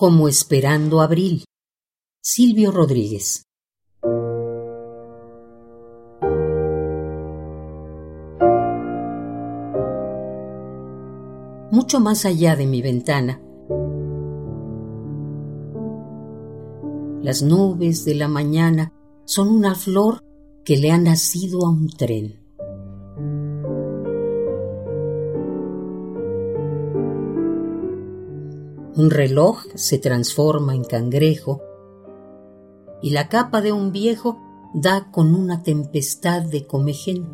como esperando abril. Silvio Rodríguez. Mucho más allá de mi ventana, las nubes de la mañana son una flor que le ha nacido a un tren. Un reloj se transforma en cangrejo y la capa de un viejo da con una tempestad de comején.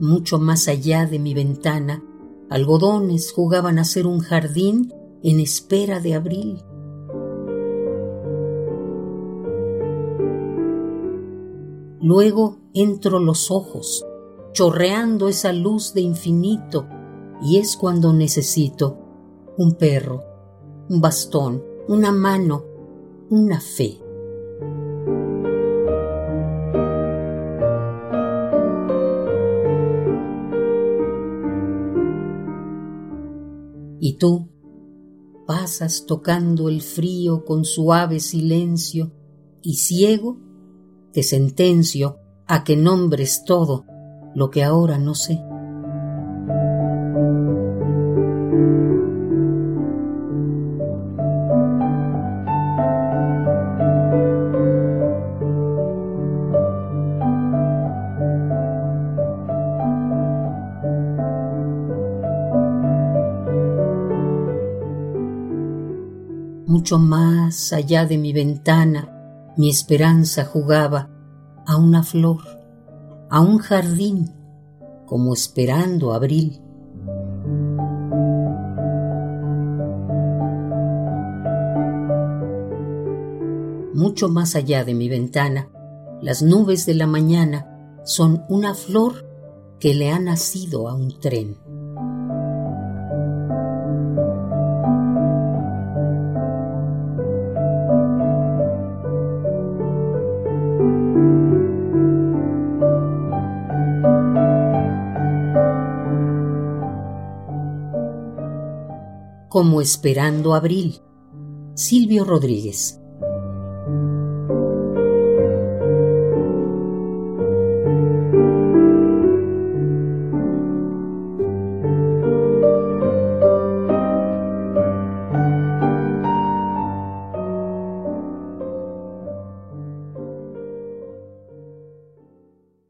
Mucho más allá de mi ventana, algodones jugaban a ser un jardín en espera de abril. Luego entro los ojos, chorreando esa luz de infinito, y es cuando necesito un perro, un bastón, una mano, una fe. Y tú pasas tocando el frío con suave silencio y ciego te sentencio a que nombres todo lo que ahora no sé. Mucho más allá de mi ventana, mi esperanza jugaba a una flor, a un jardín, como esperando abril. Mucho más allá de mi ventana, las nubes de la mañana son una flor que le ha nacido a un tren. Como esperando abril. Silvio Rodríguez.